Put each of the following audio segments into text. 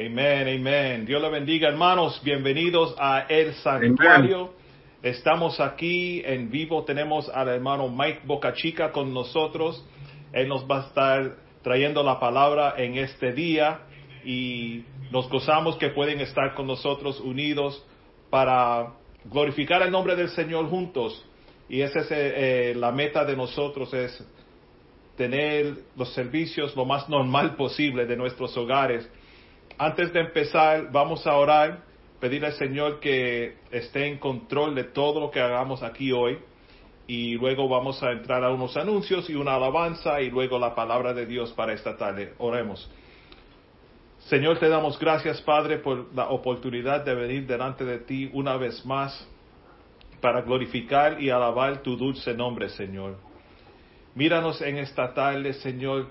Amén, amén. Dios le bendiga, hermanos. Bienvenidos a El Santuario. Estamos aquí en vivo. Tenemos al hermano Mike Bocachica con nosotros. Él nos va a estar trayendo la palabra en este día y nos gozamos que pueden estar con nosotros unidos para glorificar el nombre del Señor juntos. Y esa es eh, la meta de nosotros, es tener los servicios lo más normal posible de nuestros hogares. Antes de empezar, vamos a orar, pedir al Señor que esté en control de todo lo que hagamos aquí hoy. Y luego vamos a entrar a unos anuncios y una alabanza y luego la palabra de Dios para esta tarde. Oremos. Señor, te damos gracias, Padre, por la oportunidad de venir delante de ti una vez más para glorificar y alabar tu dulce nombre, Señor. Míranos en esta tarde, Señor.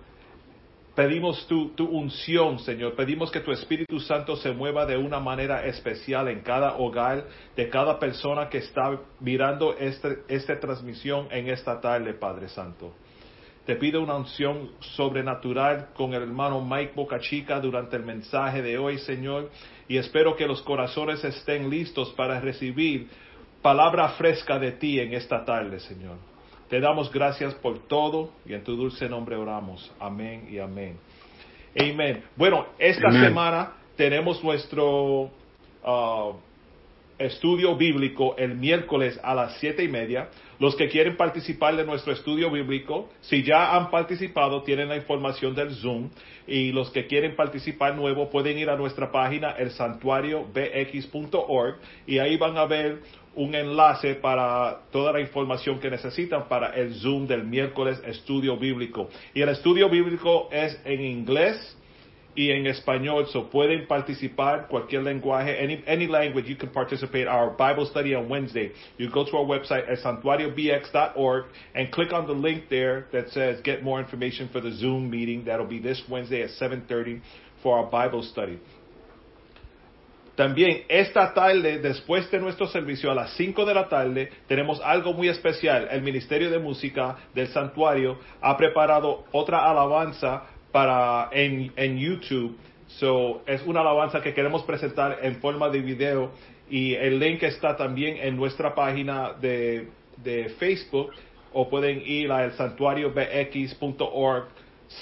Pedimos tu, tu, unción, Señor. Pedimos que tu Espíritu Santo se mueva de una manera especial en cada hogar de cada persona que está mirando este, esta transmisión en esta tarde, Padre Santo. Te pido una unción sobrenatural con el hermano Mike Bocachica durante el mensaje de hoy, Señor, y espero que los corazones estén listos para recibir palabra fresca de ti en esta tarde, Señor. Te damos gracias por todo y en tu dulce nombre oramos. Amén y amén. Amén. Bueno, esta semana tenemos nuestro uh, estudio bíblico el miércoles a las siete y media. Los que quieren participar de nuestro estudio bíblico, si ya han participado, tienen la información del Zoom. Y los que quieren participar nuevo pueden ir a nuestra página, el santuariobx.org, y ahí van a ver un enlace para toda la información que necesitan para el Zoom del miércoles estudio bíblico. Y el estudio bíblico es en inglés y en español, so pueden participar cualquier lenguaje, any, any language you can participate. Our Bible study on Wednesday. You go to our website at santuariobx.org and click on the link there that says get more information for the Zoom meeting. That'll be this Wednesday at 7.30 for our Bible study. También esta tarde, después de nuestro servicio a las 5 de la tarde, tenemos algo muy especial. El Ministerio de Música del Santuario ha preparado otra alabanza para en, en YouTube. So, es una alabanza que queremos presentar en forma de video y el link está también en nuestra página de, de Facebook o pueden ir a santuariobx.org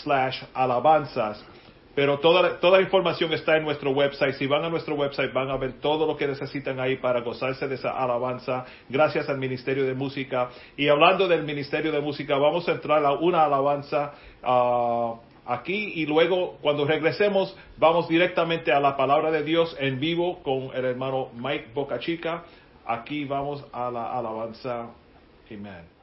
slash alabanzas. Pero toda, toda la información está en nuestro website. Si van a nuestro website van a ver todo lo que necesitan ahí para gozarse de esa alabanza. Gracias al Ministerio de Música. Y hablando del Ministerio de Música, vamos a entrar a una alabanza uh, aquí y luego cuando regresemos vamos directamente a la palabra de Dios en vivo con el hermano Mike Bocachica. Aquí vamos a la alabanza. Amén.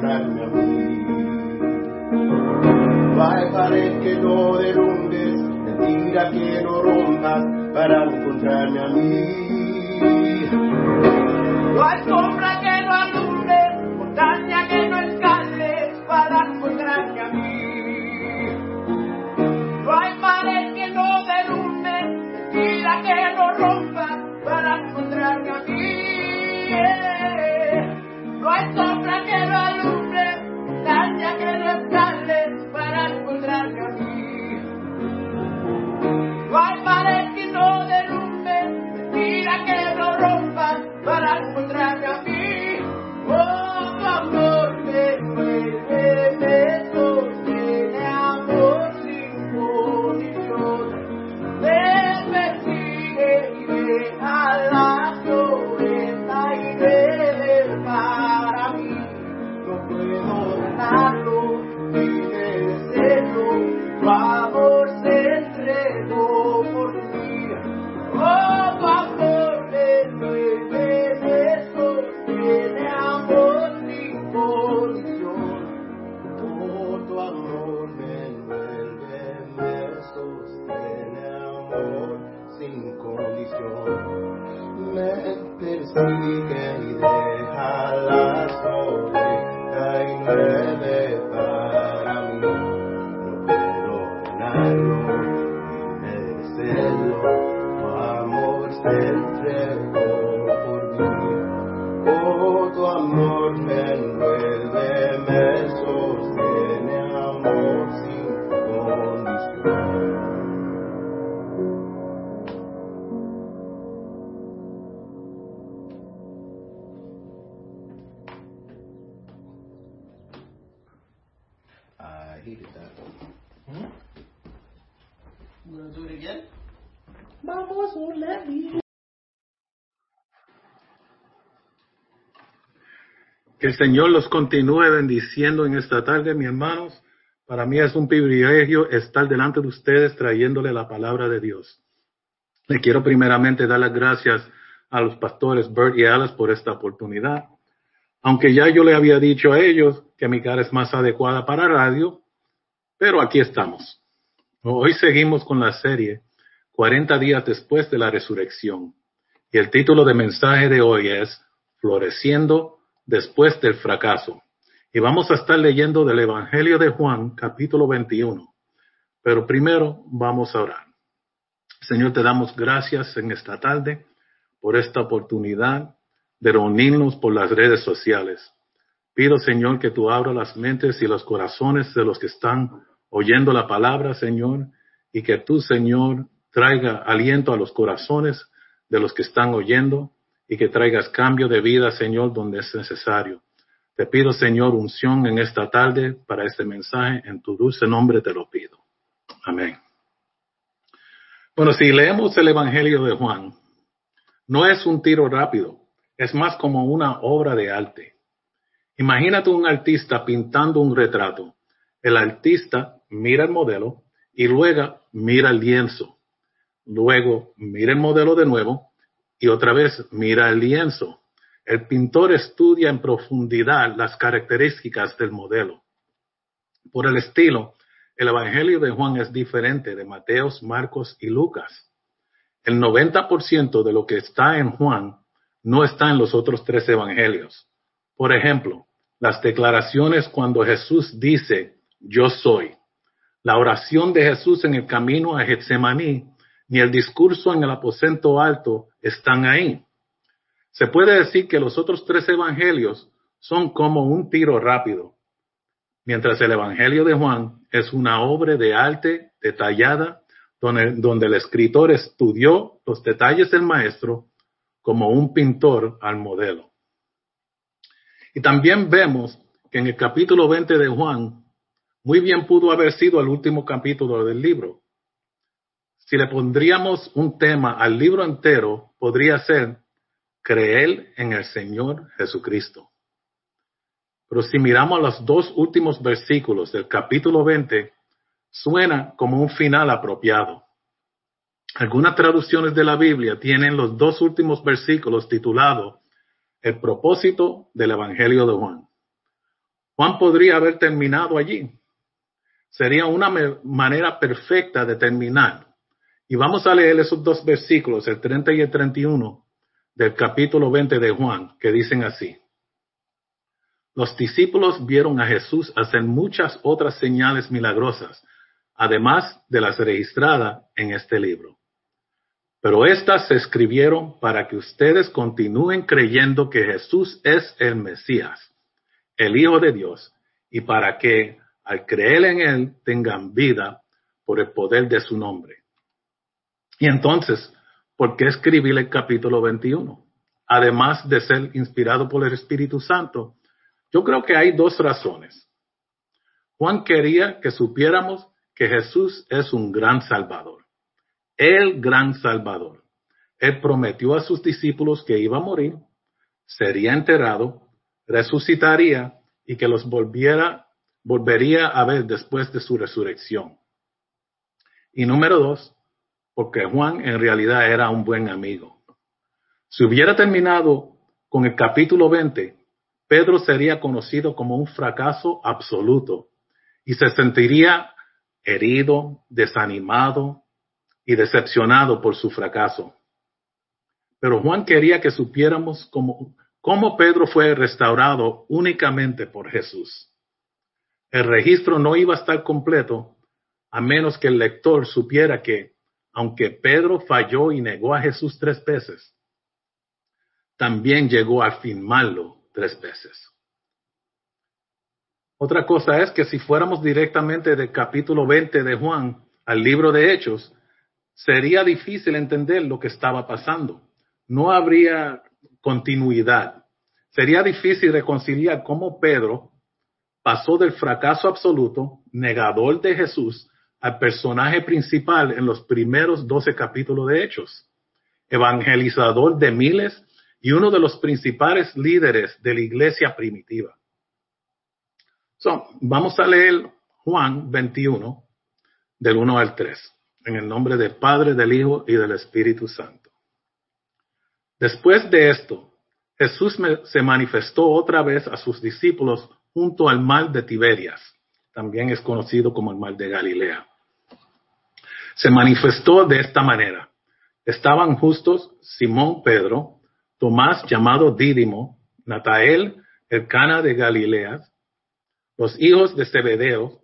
Para encontrarme a mí. Hay pared que no derrumbes, mentira que no rompas para encontrarme a mí. Señor los continúe bendiciendo en esta tarde, mis hermanos. Para mí es un privilegio estar delante de ustedes trayéndole la palabra de Dios. Le quiero primeramente dar las gracias a los pastores Bert y Alice por esta oportunidad. Aunque ya yo le había dicho a ellos que mi cara es más adecuada para radio, pero aquí estamos. Hoy seguimos con la serie 40 días después de la resurrección. Y el título de mensaje de hoy es Floreciendo después del fracaso. Y vamos a estar leyendo del Evangelio de Juan, capítulo 21. Pero primero vamos a orar. Señor, te damos gracias en esta tarde por esta oportunidad de reunirnos por las redes sociales. Pido, Señor, que tú abras las mentes y los corazones de los que están oyendo la palabra, Señor, y que tú, Señor, traiga aliento a los corazones de los que están oyendo y que traigas cambio de vida, Señor, donde es necesario. Te pido, Señor, unción en esta tarde para este mensaje. En tu dulce nombre te lo pido. Amén. Bueno, si leemos el Evangelio de Juan, no es un tiro rápido, es más como una obra de arte. Imagínate un artista pintando un retrato. El artista mira el modelo y luego mira el lienzo. Luego mira el modelo de nuevo y otra vez mira el lienzo. El pintor estudia en profundidad las características del modelo. Por el estilo, el Evangelio de Juan es diferente de Mateos, Marcos y Lucas. El 90% de lo que está en Juan no está en los otros tres evangelios. Por ejemplo, las declaraciones cuando Jesús dice, yo soy. La oración de Jesús en el camino a Getsemaní, ni el discurso en el aposento alto están ahí. Se puede decir que los otros tres evangelios son como un tiro rápido, mientras el evangelio de Juan es una obra de arte detallada donde, el escritor estudió los detalles del maestro como un pintor al modelo. Y también vemos que en el capítulo 20 de Juan, muy bien pudo haber sido el último capítulo del libro. Si le pondríamos un tema al libro entero, podría ser creer en el Señor Jesucristo. Pero si miramos los dos últimos versículos del capítulo 20, suena como un final apropiado. Algunas traducciones de la Biblia tienen los dos últimos versículos titulados El propósito del Evangelio de Juan. Juan podría haber terminado allí. Sería una manera perfecta de terminar. Y vamos a leer esos dos versículos, el 30 y el 31 del capítulo 20 de Juan, que dicen así. Los discípulos vieron a Jesús hacer muchas otras señales milagrosas, además de las registradas en este libro. Pero estas se escribieron para que ustedes continúen creyendo que Jesús es el Mesías, el Hijo de Dios, y para que al creer en Él tengan vida por el poder de su nombre. Y entonces, ¿por qué escribir el capítulo 21? Además de ser inspirado por el Espíritu Santo, yo creo que hay dos razones. Juan quería que supiéramos que Jesús es un gran Salvador el gran Salvador. Él prometió a sus discípulos que iba a morir, sería enterrado, resucitaría y que los volviera, volvería a ver después de su resurrección. Y número dos, porque Juan en realidad era un buen amigo. Si hubiera terminado con el capítulo 20, Pedro sería conocido como un fracaso absoluto y se sentiría herido, desanimado, y decepcionado por su fracaso. Pero Juan quería que supiéramos cómo, Pedro fue restaurado únicamente por Jesús. El registro no iba a estar completo a menos que el lector supiera que, aunque Pedro falló y negó a Jesús tres veces, también llegó a afirmarlo tres veces. Otra cosa es que si fuéramos directamente del capítulo 20 de Juan al libro de Hechos, sería difícil entender lo que estaba pasando. No habría continuidad. Sería difícil reconciliar cómo Pedro pasó del fracaso absoluto, negador de Jesús, al personaje principal en los primeros doce capítulos de Hechos, evangelizador de miles y uno de los principales líderes de la iglesia primitiva. vamos a leer Juan 21, del 1 al 3. En el nombre del Padre, del Hijo y del Espíritu Santo. Después de esto, Jesús se manifestó otra vez a sus discípulos junto al mar de Tiberias, también es conocido como el mar de Galilea. Se manifestó de esta manera. Estaban justos Simón Pedro, Tomás llamado Dídimo, Natael, el Cana de Galilea, los hijos de Zebedeo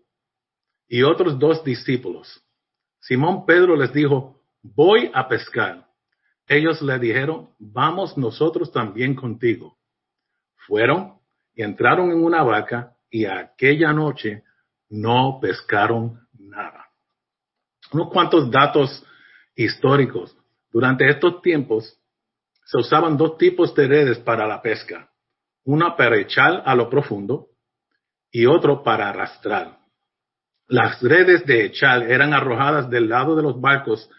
y otros dos discípulos. Simón Pedro les dijo, voy a pescar. Ellos le dijeron, vamos nosotros también contigo. Fueron y entraron en una vaca y aquella noche no pescaron nada. Unos cuantos datos históricos. Durante estos tiempos se usaban dos tipos de redes para la pesca. Una para echar a lo profundo y otro para arrastrar. Las redes de echar eran arrojadas del lado de los barcos.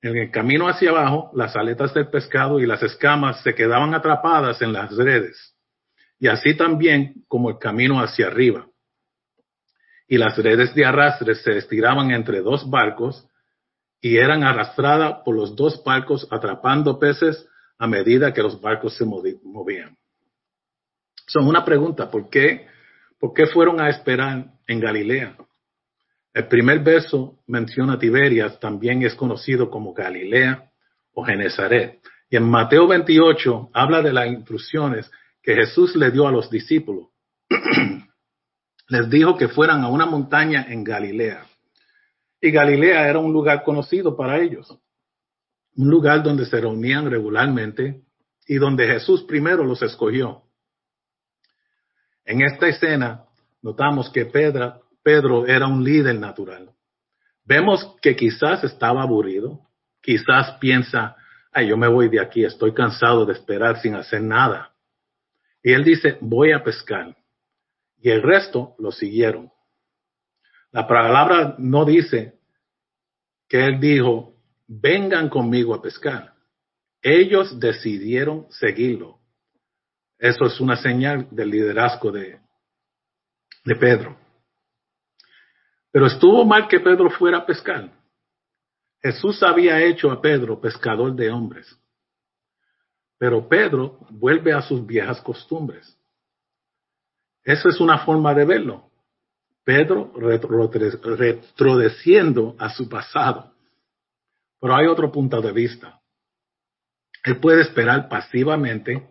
En el camino hacia abajo, las aletas del pescado y las escamas se quedaban atrapadas en las redes. Y así también como el camino hacia arriba. Y las redes de arrastre se estiraban entre dos barcos y eran arrastradas por los dos barcos atrapando peces a medida que los barcos se movían. Son una pregunta, ¿por qué, ¿por qué fueron a esperar en Galilea? El primer verso menciona Tiberias, también es conocido como Galilea o Genezaret. Y en Mateo 28 habla de las instrucciones que Jesús le dio a los discípulos. Les dijo que fueran a una montaña en Galilea. Y Galilea era un lugar conocido para ellos, un lugar donde se reunían regularmente y donde Jesús primero los escogió. En esta escena notamos que Pedro, Pedro era un líder natural. Vemos que quizás estaba aburrido, quizás piensa, ay, yo me voy de aquí, estoy cansado de esperar sin hacer nada. Y él dice, voy a pescar. Y el resto lo siguieron. La palabra no dice que él dijo, vengan conmigo a pescar. ellos decidieron seguirlo. Eso es una señal del liderazgo de, de Pedro. Pero estuvo mal que Pedro fuera a pescar. Jesús había hecho a Pedro pescador de hombres. Pero Pedro vuelve a sus viejas costumbres. Esa es una forma de verlo. Pedro retrodeciendo a su pasado. Pero hay otro punto de vista. Él puede esperar pasivamente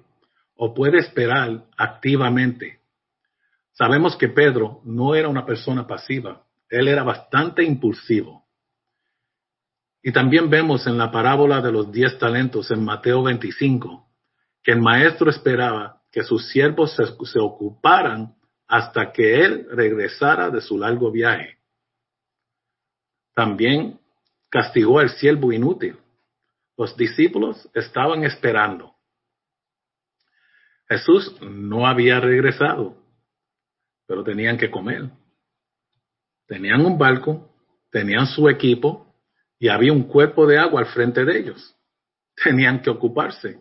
o puede esperar activamente. Sabemos que Pedro no era una persona pasiva, él era bastante impulsivo. Y también vemos en la parábola de los diez talentos en Mateo 25 que el maestro esperaba que sus siervos se, ocuparan hasta que él regresara de su largo viaje. También castigó al siervo inútil. Los discípulos estaban esperando. Jesús no había regresado, pero tenían que comer. Tenían un barco, tenían su equipo y había un cuerpo de agua al frente de ellos. Tenían que ocuparse.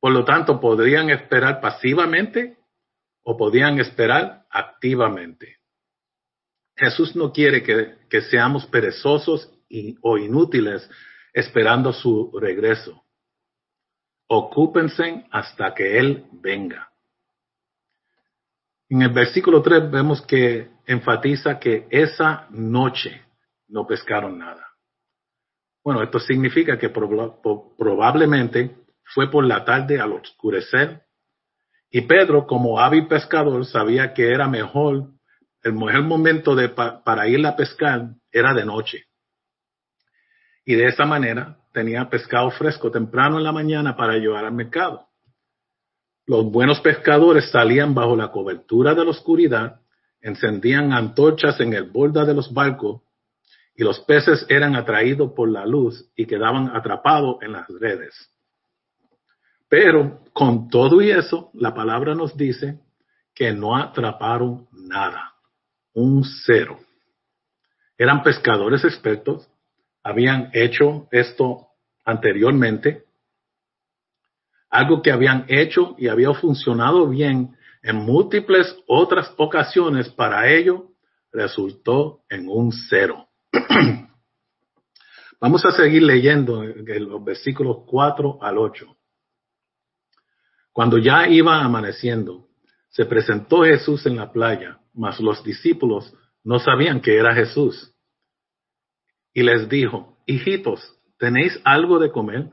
Por lo tanto, podrían esperar pasivamente o podían esperar activamente. Jesús no quiere que, seamos perezosos o inútiles esperando su regreso. Ocúpense hasta que Él venga. En el versículo 3 vemos que enfatiza que esa noche no pescaron nada. Bueno, esto significa que probablemente fue por la tarde al oscurecer y Pedro, como hábil pescador, sabía que era mejor, el mejor momento de, para ir a pescar era de noche. Y de esa manera tenía pescado fresco temprano en la mañana para llevar al mercado. Los buenos pescadores salían bajo la cobertura de la oscuridad, encendían antorchas en el borde de los barcos y los peces eran atraídos por la luz y quedaban atrapados en las redes. Pero con todo y eso, la palabra nos dice que no atraparon nada, un cero. Eran pescadores expertos, habían hecho esto anteriormente, algo que habían hecho y había funcionado bien en múltiples otras ocasiones, para ello resultó en un cero. Vamos a seguir leyendo en los versículos 4 al 8. Cuando ya iba amaneciendo, se presentó Jesús en la playa, mas los discípulos no sabían que era Jesús. Y les dijo, hijitos, ¿tenéis algo de comer?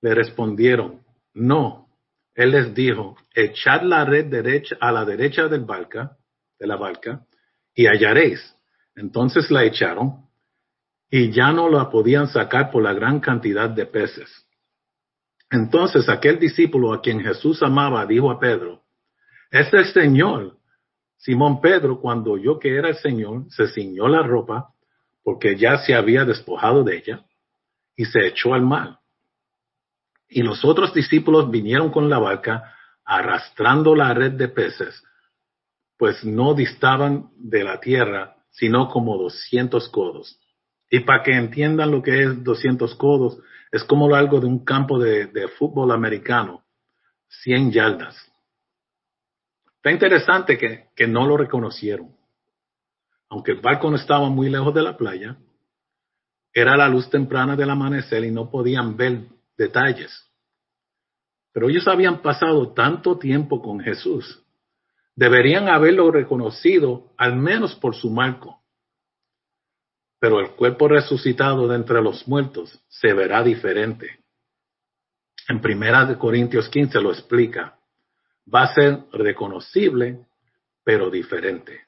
Le respondieron, no. Él les dijo, echad la red derecha a la derecha del barca, de la barca, y hallaréis. Entonces la echaron, y ya no la podían sacar por la gran cantidad de peces. Entonces aquel discípulo a quien Jesús amaba dijo a Pedro, es el Señor. Simón Pedro, cuando oyó que era el Señor, se ciñó la ropa, porque ya se había despojado de ella, y se echó al mar. Y los otros discípulos vinieron con la barca, arrastrando la red de peces, pues no distaban de la tierra, sino como doscientos codos. Y para que entiendan lo que es doscientos codos, es como algo de un campo de, fútbol americano, 100 yardas. Está interesante que, que no lo reconocieron. Aunque el barco no estaba muy lejos de la playa, era la luz temprana del amanecer y no podían ver detalles. Pero ellos habían pasado tanto tiempo con Jesús, deberían haberlo reconocido al menos por su marco pero el cuerpo resucitado de entre los muertos se verá diferente. En Primera de Corintios 15 lo explica. Va a ser reconocible, pero diferente.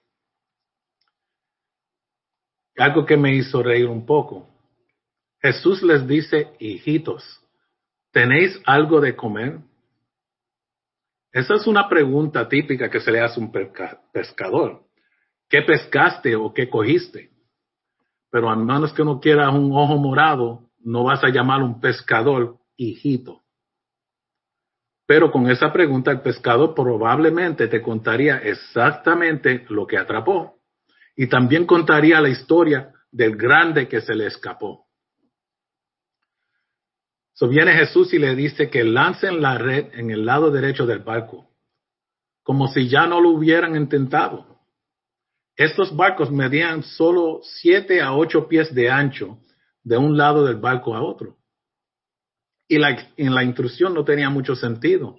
Algo que me hizo reír un poco. Jesús les dice, hijitos, ¿tenéis algo de comer? Esa es una pregunta típica que se le hace a un pescador. ¿Qué pescaste o qué cogiste? Pero a menos que uno quiera un ojo morado, no vas a llamar un pescador hijito. Pero con esa pregunta el pescador probablemente te contaría exactamente lo que atrapó y también contaría la historia del grande que se le escapó. So viene Jesús y le dice que lancen la red en el lado derecho del barco, como si ya no lo hubieran intentado. Estos barcos medían solo siete a ocho pies de ancho de un lado del barco a otro. Y en la intrusión no tenía mucho sentido,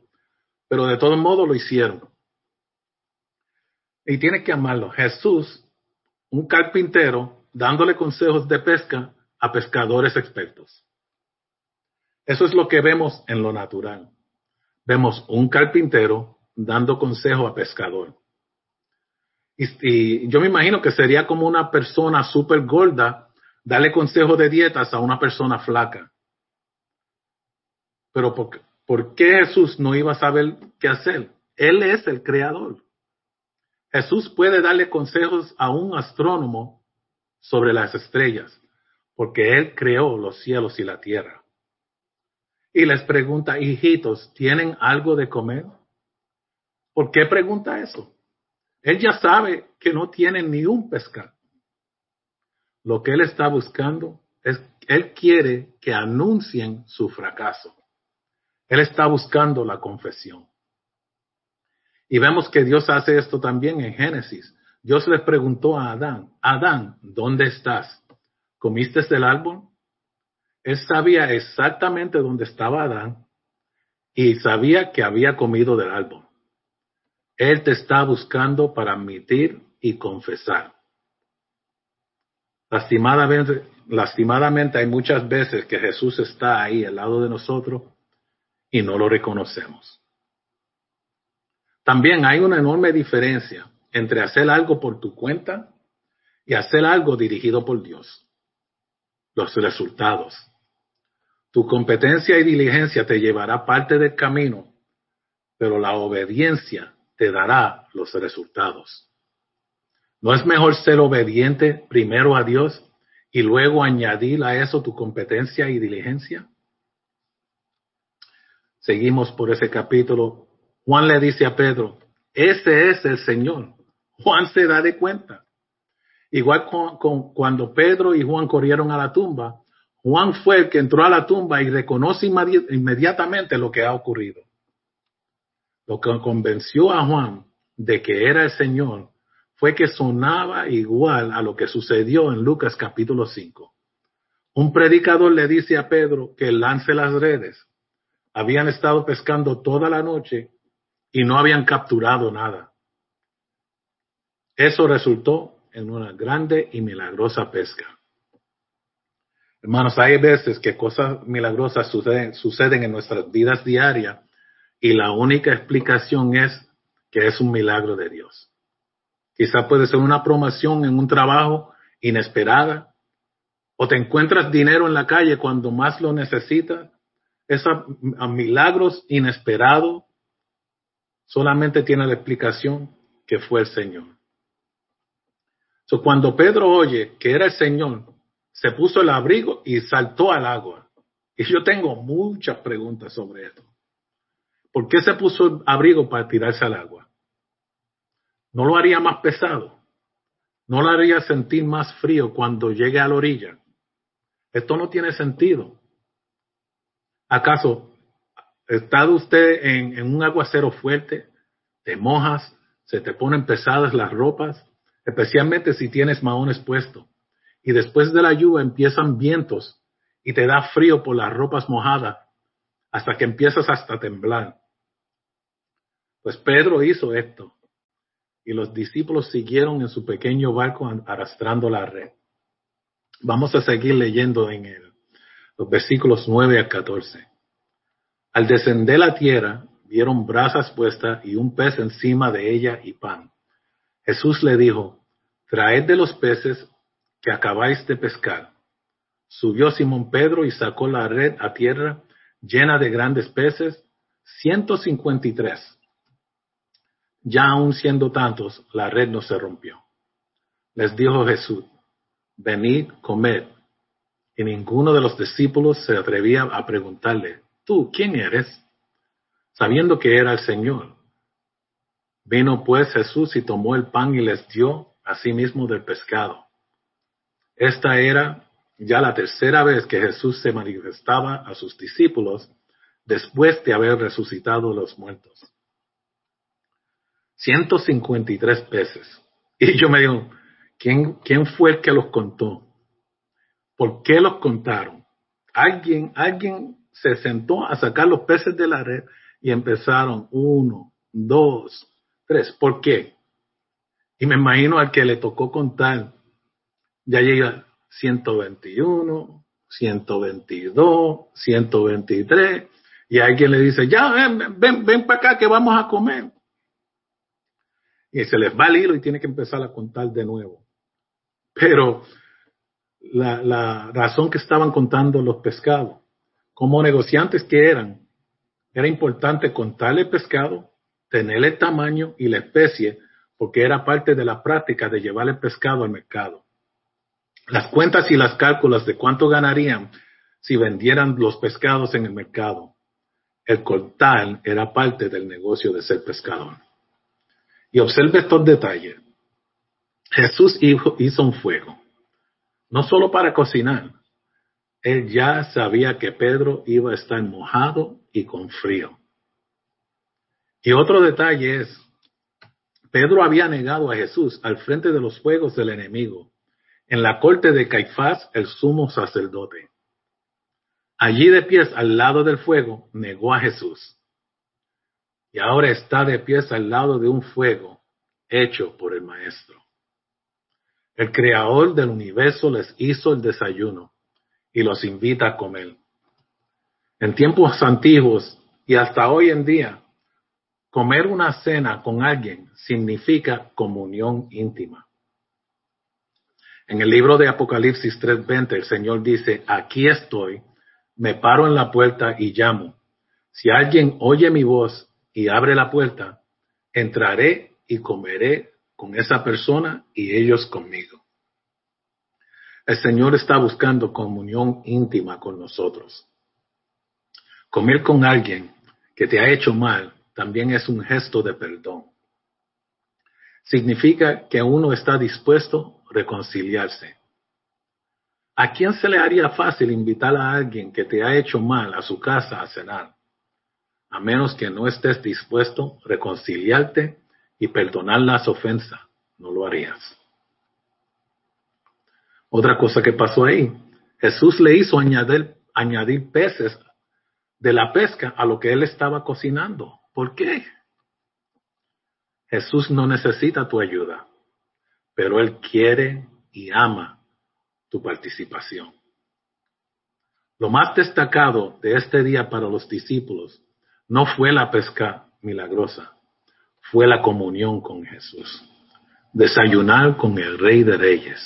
pero de todo modo lo hicieron. Y tiene que amarlo. Jesús, un carpintero, dándole consejos de pesca a pescadores expertos. Eso es lo que vemos en lo natural. Vemos un carpintero dando consejo a pescador. Y, yo me imagino que sería como una persona súper gorda darle consejo de dietas a una persona flaca. Pero ¿por, ¿por qué Jesús no iba a saber qué hacer? Él es el creador. Jesús puede darle consejos a un astrónomo sobre las estrellas, porque Él creó los cielos y la tierra. Y les pregunta, hijitos, ¿tienen algo de comer? ¿Por qué pregunta eso? Él ya sabe que no tienen ni un pescado. Lo que Él está buscando es, Él quiere que anuncien su fracaso. Él está buscando la confesión. Y vemos que Dios hace esto también en Génesis. Dios le preguntó a Adán, Adán, ¿dónde estás? ¿Comiste del árbol? Él sabía exactamente dónde estaba Adán y sabía que había comido del árbol. Él te está buscando para admitir y confesar. Lastimadamente, lastimadamente hay muchas veces que Jesús está ahí al lado de nosotros y no lo reconocemos. También hay una enorme diferencia entre hacer algo por tu cuenta y hacer algo dirigido por Dios. Los resultados. Tu competencia y diligencia te llevará parte del camino, pero la obediencia te dará los resultados. ¿No es mejor ser obediente primero a Dios y luego añadir a eso tu competencia y diligencia? Seguimos por ese capítulo Juan le dice a Pedro, ese es el Señor. Juan se da de cuenta. Igual con, cuando Pedro y Juan corrieron a la tumba, Juan fue el que entró a la tumba y reconoce inmediatamente lo que ha ocurrido. Lo que convenció a Juan de que era el Señor fue que sonaba igual a lo que sucedió en Lucas capítulo 5. Un predicador le dice a Pedro que lance las redes. Habían estado pescando toda la noche y no habían capturado nada. Eso resultó en una grande y milagrosa pesca. Hermanos, hay veces que cosas milagrosas suceden, suceden en nuestras vidas diarias y la única explicación es que es un milagro de Dios. Quizá puede ser una promoción en un trabajo inesperada o te encuentras dinero en la calle cuando más lo necesitas. Esos milagros inesperados solamente tiene la explicación que fue el Señor. So, cuando Pedro oye que era el Señor, se puso el abrigo y saltó al agua. Y yo tengo muchas preguntas sobre esto. ¿Por qué se puso abrigo para tirarse al agua? ¿No lo haría más pesado? ¿No lo haría sentir más frío cuando llegue a la orilla? Esto no tiene sentido. ¿Acaso ¿Está usted en, un aguacero fuerte? ¿Te mojas? ¿Se te ponen pesadas las ropas? Especialmente si tienes maones puestos. Y después de la lluvia empiezan vientos y te da frío por las ropas mojadas hasta que empiezas hasta temblar. Pues Pedro hizo esto y los discípulos siguieron en su pequeño barco arrastrando la red. Vamos a seguir leyendo en el, los versículos 9 a 14. Al descender la tierra, vieron brasas puestas y un pez encima de ella y pan. Jesús le dijo, traed de los peces que acabáis de pescar. Subió Simón Pedro y sacó la red a tierra llena de grandes peces, ciento cincuenta y tres. Ya aún siendo tantos, la red no se rompió. Les dijo Jesús, venid, comed. Y ninguno de los discípulos se atrevía a preguntarle, ¿tú quién eres? Sabiendo que era el Señor. Vino pues Jesús y tomó el pan y les dio a sí del pescado. Esta era ya la tercera vez que Jesús se manifestaba a sus discípulos después de haber resucitado los muertos. 153 peces. Y yo me digo, ¿quién, ¿quién fue el que los contó? ¿Por qué los contaron? Alguien, alguien se sentó a sacar los peces de la red y empezaron uno, dos, tres. ¿Por qué? Y me imagino al que le tocó contar, ya llega 121, 122, 123, y alguien le dice, ya, ven, ven, ven para acá que vamos a comer. Y se les va el hilo y tiene que empezar a contar de nuevo. Pero la, razón que estaban contando los pescados, como negociantes que eran, era importante contarle el pescado, tener el tamaño y la especie, porque era parte de la práctica de llevar el pescado al mercado. Las cuentas y las cálculos de cuánto ganarían si vendieran los pescados en el mercado. El contar era parte del negocio de ser pescador. Y observe estos detalles. Jesús hizo un fuego, no solo para cocinar. Él ya sabía que Pedro iba a estar mojado y con frío. Y otro detalle es, Pedro había negado a Jesús al frente de los fuegos del enemigo, en la corte de Caifás, el sumo sacerdote. Allí de pies al lado del fuego, negó a Jesús y ahora está de pies al lado de un fuego hecho por el Maestro. El Creador del universo les hizo el desayuno y los invita a comer. En tiempos antiguos y hasta hoy en día, comer una cena con alguien significa comunión íntima. En el libro de Apocalipsis 3:20 el Señor dice, aquí estoy, me paro en la puerta y llamo. Si alguien oye mi voz y abre la puerta, entraré y comeré con esa persona y ellos conmigo. El Señor está buscando comunión íntima con nosotros. Comer con alguien que te ha hecho mal también es un gesto de perdón. Significa que uno está dispuesto a reconciliarse. ¿A quién se le haría fácil invitar a alguien que te ha hecho mal a su casa a cenar? A menos que no estés dispuesto a reconciliarte y perdonar las ofensas, no lo harías. Otra cosa que pasó ahí, Jesús le hizo añadir, añadir peces de la pesca a lo que él estaba cocinando. ¿Por qué? Jesús no necesita tu ayuda, pero Él quiere y ama tu participación. Lo más destacado de este día para los discípulos no fue la pesca milagrosa, fue la comunión con Jesús, desayunar con el Rey de Reyes.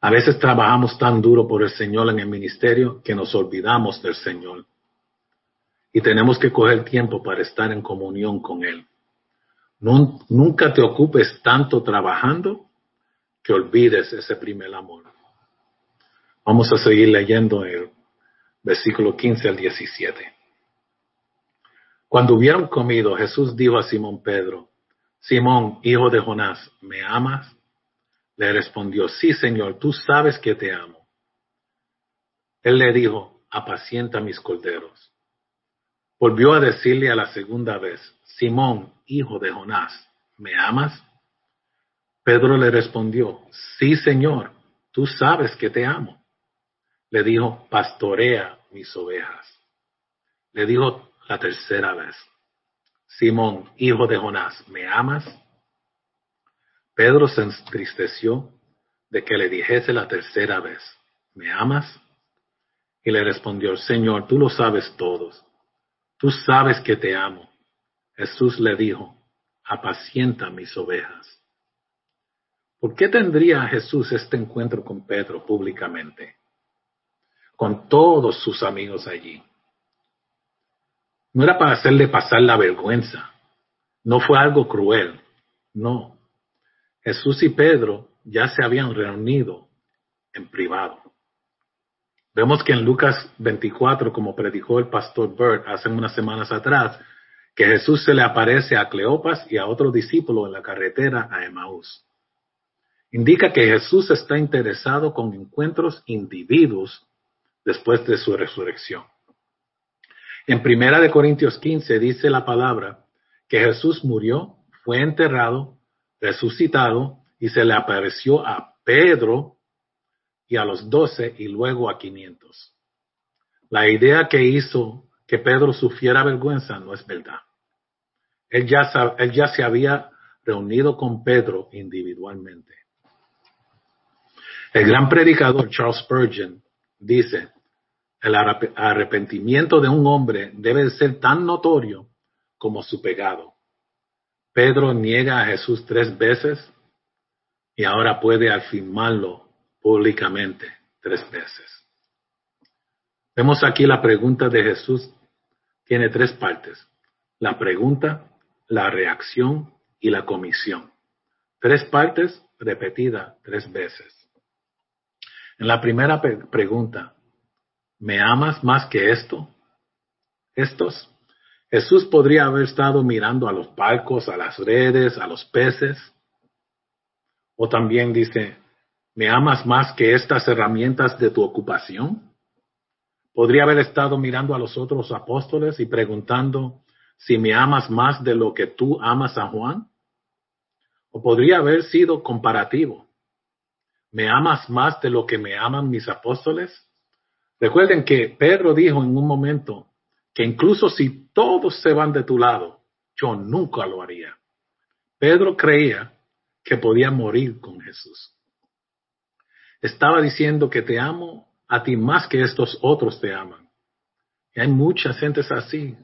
A veces trabajamos tan duro por el Señor en el ministerio que nos olvidamos del Señor. Y tenemos que coger tiempo para estar en comunión con Él. Nunca te ocupes tanto trabajando que olvides ese primer amor. Vamos a seguir leyendo el versículo 15 al 17. Cuando hubieron comido, Jesús dijo a Simón Pedro, Simón, hijo de Jonás, ¿me amas? Le respondió, sí, Señor, tú sabes que te amo. Él le dijo, apacienta mis corderos. Volvió a decirle a la segunda vez, Simón, hijo de Jonás, ¿me amas? Pedro le respondió, sí, Señor, tú sabes que te amo. Le dijo, pastorea mis ovejas. Le dijo la tercera vez. Simón, hijo de Jonás, ¿me amas? Pedro se entristeció de que le dijese la tercera vez, ¿me amas? Y le respondió, Señor, tú lo sabes todos, tú sabes que te amo. Jesús le dijo, apacienta mis ovejas. ¿Por qué tendría Jesús este encuentro con Pedro públicamente? Con todos sus amigos allí. No era para hacerle pasar la vergüenza. No fue algo cruel. No. Jesús y Pedro ya se habían reunido en privado. Vemos que en Lucas 24, como predicó el pastor Bert hace unas semanas atrás, que Jesús se le aparece a Cleopas y a otro discípulo en la carretera a Emaús. indica que Jesús está interesado con encuentros individuos después de su resurrección. En Primera de Corintios 15 dice la palabra que Jesús murió, fue enterrado, resucitado y se le apareció a Pedro y a los doce y luego a quinientos. La idea que hizo que Pedro sufriera vergüenza no es verdad. Él ya, se había reunido con Pedro individualmente. El gran predicador Charles Spurgeon dice, el arrepentimiento de un hombre debe ser tan notorio como su pecado. Pedro niega a Jesús tres veces y ahora puede afirmarlo públicamente tres veces. Vemos aquí la pregunta de Jesús tiene tres partes. La pregunta, la reacción y la comisión. Tres partes repetidas tres veces. En la primera pregunta, ¿me amas más que esto? Estos. Jesús podría haber estado mirando a los barcos, a las redes, a los peces. O también dice, ¿me amas más que estas herramientas de tu ocupación? Podría haber estado mirando a los otros apóstoles y preguntando si me amas más de lo que tú amas a Juan. O podría haber sido comparativo. ¿Me amas más de lo que me aman mis apóstoles? Recuerden que Pedro dijo en un momento que incluso si todos se van de tu lado, yo nunca lo haría. Pedro creía que podía morir con Jesús. Estaba diciendo que te amo a ti más que estos otros te aman. Y hay muchas gentes así,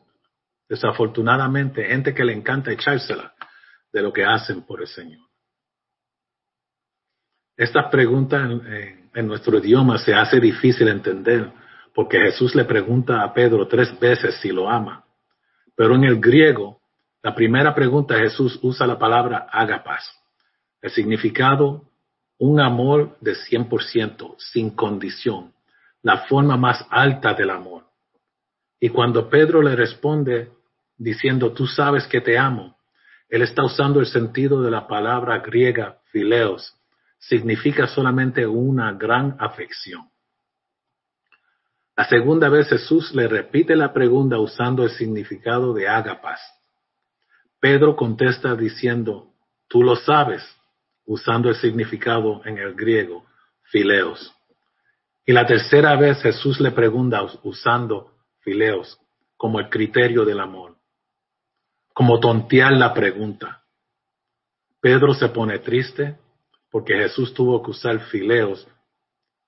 desafortunadamente, gente que le encanta echársela de lo que hacen por el Señor. Esta pregunta en, nuestro idioma se hace difícil entender porque Jesús le pregunta a Pedro tres veces si lo ama. Pero en el griego, la primera pregunta Jesús usa la palabra agapas. El significado, un amor de 100%, sin condición, la forma más alta del amor. Y cuando Pedro le responde diciendo, tú sabes que te amo, él está usando el sentido de la palabra griega fileos, significa solamente una gran afección. La segunda vez Jesús le repite la pregunta usando el significado de ágapas. Pedro contesta diciendo, tú lo sabes, usando el significado en el griego, fileos. Y la tercera vez Jesús le pregunta usando fileos como el criterio del amor, como tontear la pregunta. Pedro se pone triste porque Jesús tuvo que usar fileos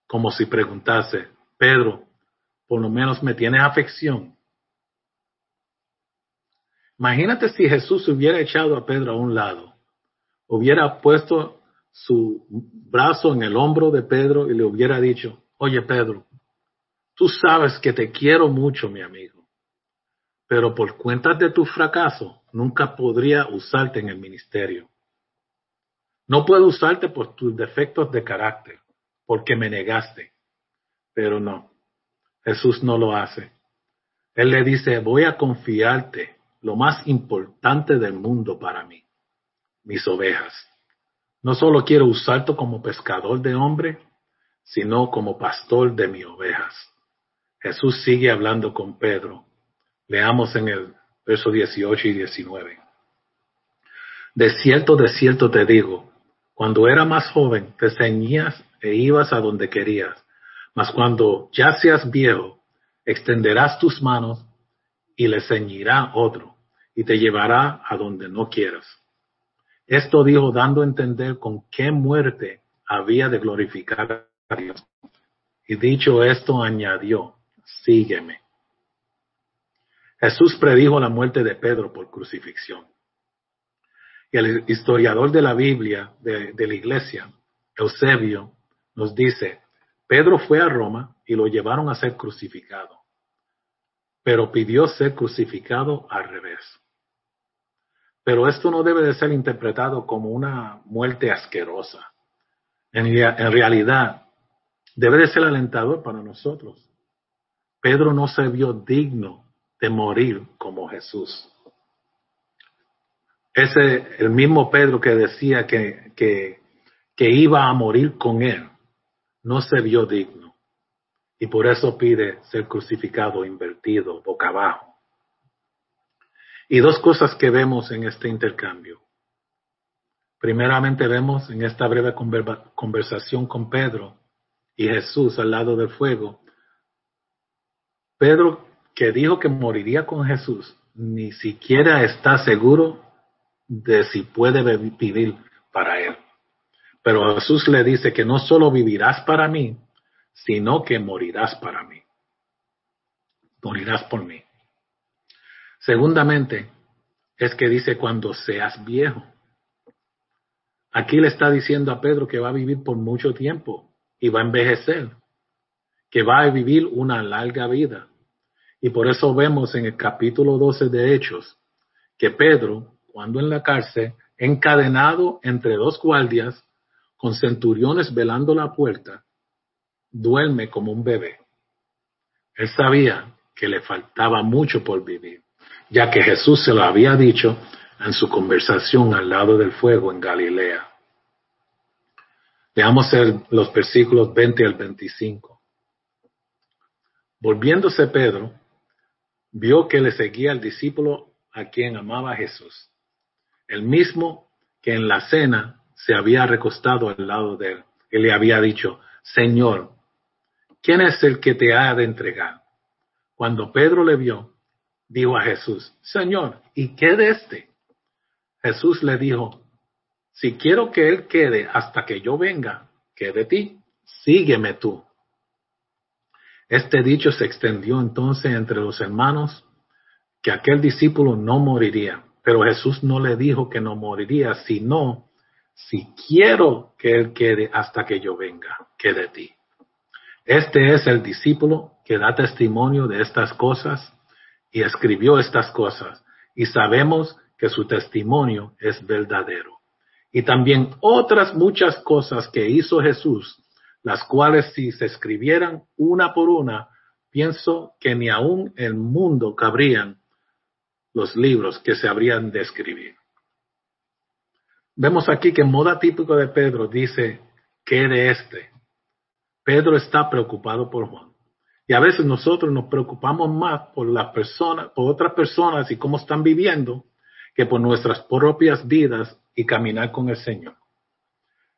como si preguntase, Pedro, por lo menos me tienes afección. Imagínate si Jesús hubiera echado a Pedro a un lado, hubiera puesto su brazo en el hombro de Pedro y le hubiera dicho, oye Pedro, tú sabes que te quiero mucho, mi amigo, pero por cuenta de tu fracaso nunca podría usarte en el ministerio. No puedo usarte por tus defectos de carácter, porque me negaste. Pero no, Jesús no lo hace. Él le dice, voy a confiarte lo más importante del mundo para mí, mis ovejas. No solo quiero usarte como pescador de hombre, sino como pastor de mis ovejas. Jesús sigue hablando con Pedro. Leamos en el verso 18 y 19. De cierto, de cierto te digo, cuando era más joven, te ceñías e ibas a donde querías. Mas cuando ya seas viejo, extenderás tus manos y le ceñirá otro y te llevará a donde no quieras. Esto dijo dando a entender con qué muerte había de glorificar a Dios. Y dicho esto, añadió, sígueme. Jesús predijo la muerte de Pedro por crucifixión. El historiador de la Biblia, de, la iglesia, Eusebio, nos dice, Pedro fue a Roma y lo llevaron a ser crucificado, pero pidió ser crucificado al revés. Pero esto no debe de ser interpretado como una muerte asquerosa. En, en realidad, debe de ser alentador para nosotros. Pedro no se vio digno de morir como Jesús. Ese, el mismo Pedro que decía que, que, que iba a morir con él, no se vio digno y por eso pide ser crucificado, invertido, boca abajo. Y dos cosas que vemos en este intercambio. Primeramente vemos en esta breve conversación con Pedro y Jesús al lado del fuego, Pedro que dijo que moriría con Jesús, ni siquiera está seguro de si puede vivir para él. Pero Jesús le dice que no solo vivirás para mí, sino que morirás para mí. Morirás por mí. Segundamente, es que dice cuando seas viejo. Aquí le está diciendo a Pedro que va a vivir por mucho tiempo y va a envejecer, que va a vivir una larga vida. Y por eso vemos en el capítulo 12 de Hechos que Pedro, cuando en la cárcel, encadenado entre dos guardias, con centuriones velando la puerta, duerme como un bebé. Él sabía que le faltaba mucho por vivir, ya que Jesús se lo había dicho en su conversación al lado del fuego en Galilea. Veamos los versículos 20 al 25. Volviéndose Pedro, vio que le seguía el discípulo a quien amaba Jesús, el mismo que en la cena se había recostado al lado de él y le había dicho, Señor, ¿quién es el que te ha de entregar? Cuando Pedro le vio, dijo a Jesús, Señor, ¿y qué de este? Jesús le dijo, si quiero que él quede hasta que yo venga, ¿qué de ti? Sígueme tú. Este dicho se extendió entonces entre los hermanos que aquel discípulo no moriría, pero Jesús no le dijo que no moriría, sino si quiero que él quede hasta que yo venga, que de ti. Este es el discípulo que da testimonio de estas cosas y escribió estas cosas, y sabemos que su testimonio es verdadero. Y también otras muchas cosas que hizo Jesús, las cuales si se escribieran una por una, pienso que ni aún el mundo cabrían los libros que se habrían de escribir. Vemos aquí que en moda típico de Pedro dice, ¿qué de este? Pedro está preocupado por Juan. Y a veces nosotros nos preocupamos más por las personas, por otras personas y cómo están viviendo, que por nuestras propias vidas y caminar con el Señor.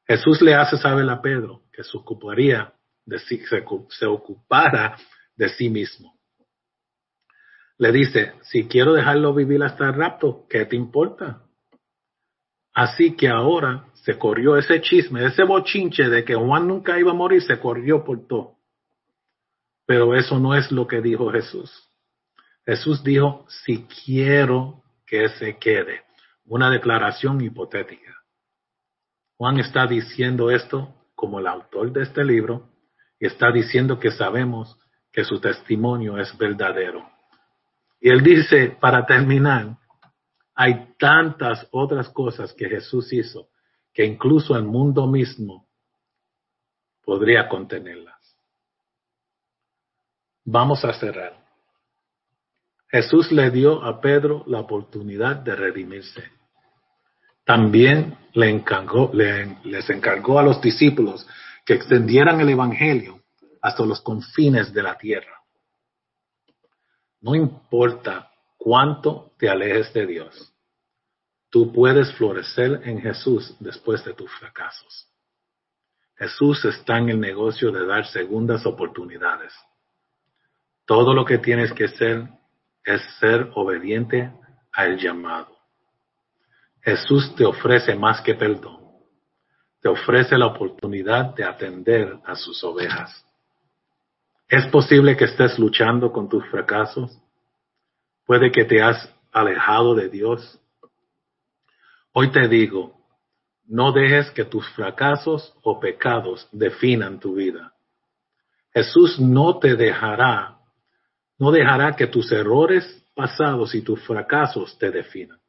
Jesús le hace saber a Pedro que se ocuparía de sí, se ocupara de sí mismo. Le dice, si quiero dejarlo vivir hasta el rapto, ¿qué te importa? Así que ahora se corrió ese chisme, ese bochinche de que Juan nunca iba a morir, se corrió por todo. Pero eso no es lo que dijo Jesús. Jesús dijo, si quiero que se quede, una declaración hipotética. Juan está diciendo esto como el autor de este libro y está diciendo que sabemos que su testimonio es verdadero. Y él dice, para terminar, hay tantas otras cosas que Jesús hizo que incluso el mundo mismo podría contenerlas. Vamos a cerrar. Jesús le dio a Pedro la oportunidad de redimirse. También le encargó, les encargó a los discípulos que extendieran el Evangelio hasta los confines de la tierra. No importa cuánto te alejes de Dios. Tú puedes florecer en Jesús después de tus fracasos. Jesús está en el negocio de dar segundas oportunidades. Todo lo que tienes que hacer es ser obediente al llamado. Jesús te ofrece más que perdón. Te ofrece la oportunidad de atender a sus ovejas. Es posible que estés luchando con tus fracasos Puede que te has alejado de Dios. Hoy te digo, no dejes que tus fracasos o pecados definan tu vida. Jesús no te dejará, no dejará que tus errores pasados y tus fracasos te definan.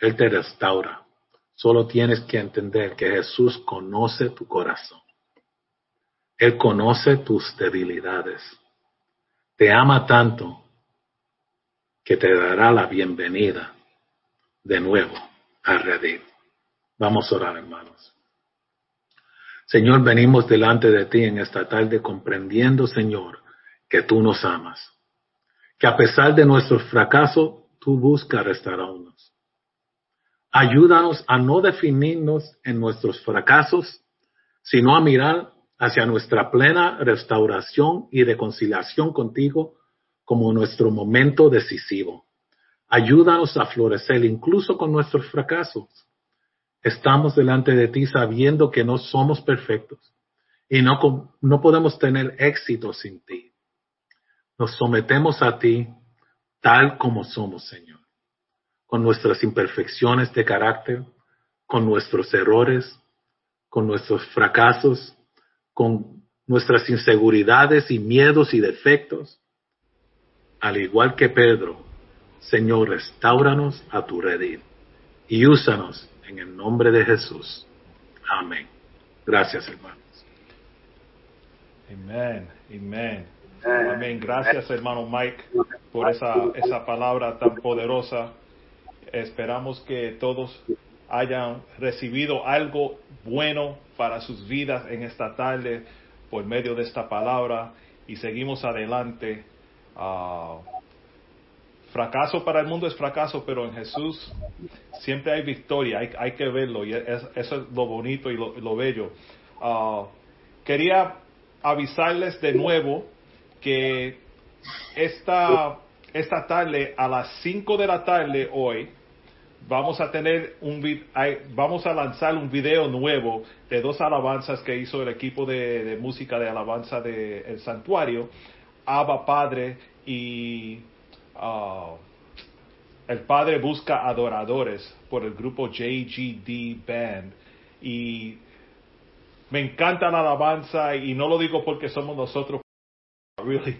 Él te restaura. Solo tienes que entender que Jesús conoce tu corazón. Él conoce tus debilidades. Te ama tanto que te dará la bienvenida de nuevo a Redim. Vamos a orar, hermanos. Señor, venimos delante de ti en esta tarde comprendiendo, Señor, que tú nos amas, que a pesar de nuestro fracaso, tú buscas restaurarnos. Ayúdanos a no definirnos en nuestros fracasos, sino a mirar hacia nuestra plena restauración y reconciliación contigo como nuestro momento decisivo. Ayúdanos a florecer incluso con nuestros fracasos. Estamos delante de ti sabiendo que no somos perfectos y no, no podemos tener éxito sin ti. Nos sometemos a ti tal como somos, Señor, con nuestras imperfecciones de carácter, con nuestros errores, con nuestros fracasos, con nuestras inseguridades y miedos y defectos. Al igual que Pedro, Señor, restauranos a tu redil y úsanos en el nombre de Jesús. Amén. Gracias, hermanos. Amén, amén. Amén. Gracias, hermano Mike, por esa, esa palabra tan poderosa. Esperamos que todos hayan recibido algo bueno para sus vidas en esta tarde por medio de esta palabra y seguimos adelante. Ah, fracaso para el mundo es fracaso, pero en Jesús siempre hay victoria, hay, hay que verlo y eso es lo bonito y lo, bello. Ah, quería avisarles de nuevo que esta, esta tarde, a las 5 de la tarde hoy, vamos a tener un vamos a lanzar un video nuevo de dos alabanzas que hizo el equipo de, música de alabanza del el santuario, Abba Padre y uh, el Padre busca adoradores por el grupo JGD Band y me encanta la alabanza y no lo digo porque somos nosotros really.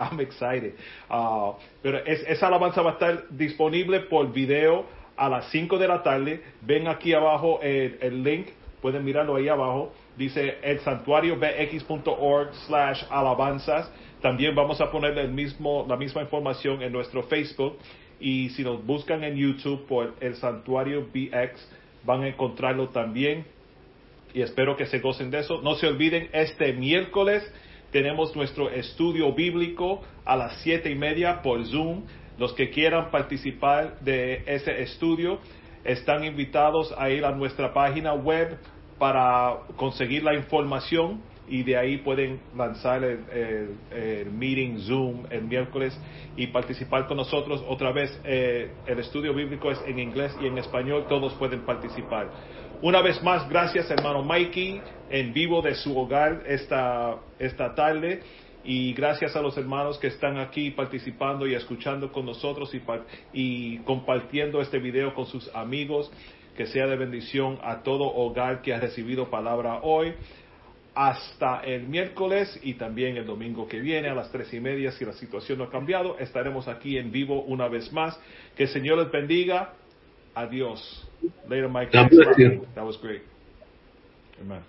I'm excited. Uh, pero esa alabanza va a estar disponible por video a las 5 de la tarde. Ven aquí abajo el, link, pueden mirarlo ahí abajo. Dice el santuario bx.org slash alabanzas. También vamos a poner el mismo, la misma información en nuestro Facebook. Y si nos buscan en YouTube por el santuario BX, van a encontrarlo también. Y espero que se gocen de eso. No se olviden, este miércoles tenemos nuestro estudio bíblico a las siete y media por Zoom. Los que quieran participar de ese estudio están invitados a ir a nuestra página web para conseguir la información y de ahí pueden lanzar el, meeting Zoom el miércoles y participar con nosotros. Otra vez, eh, el estudio bíblico es en inglés y en español, todos pueden participar. Una vez más, gracias hermano Mikey en vivo de su hogar esta, esta tarde y gracias a los hermanos que están aquí participando y escuchando con nosotros y, y compartiendo este video con sus amigos. Que sea de bendición a todo hogar que ha recibido palabra hoy. Hasta el miércoles y también el domingo que viene a las tres y media, si la situación no ha cambiado, estaremos aquí en vivo una vez más. Que el Señor les bendiga. Adiós. Later, Mike. That was great. Amen.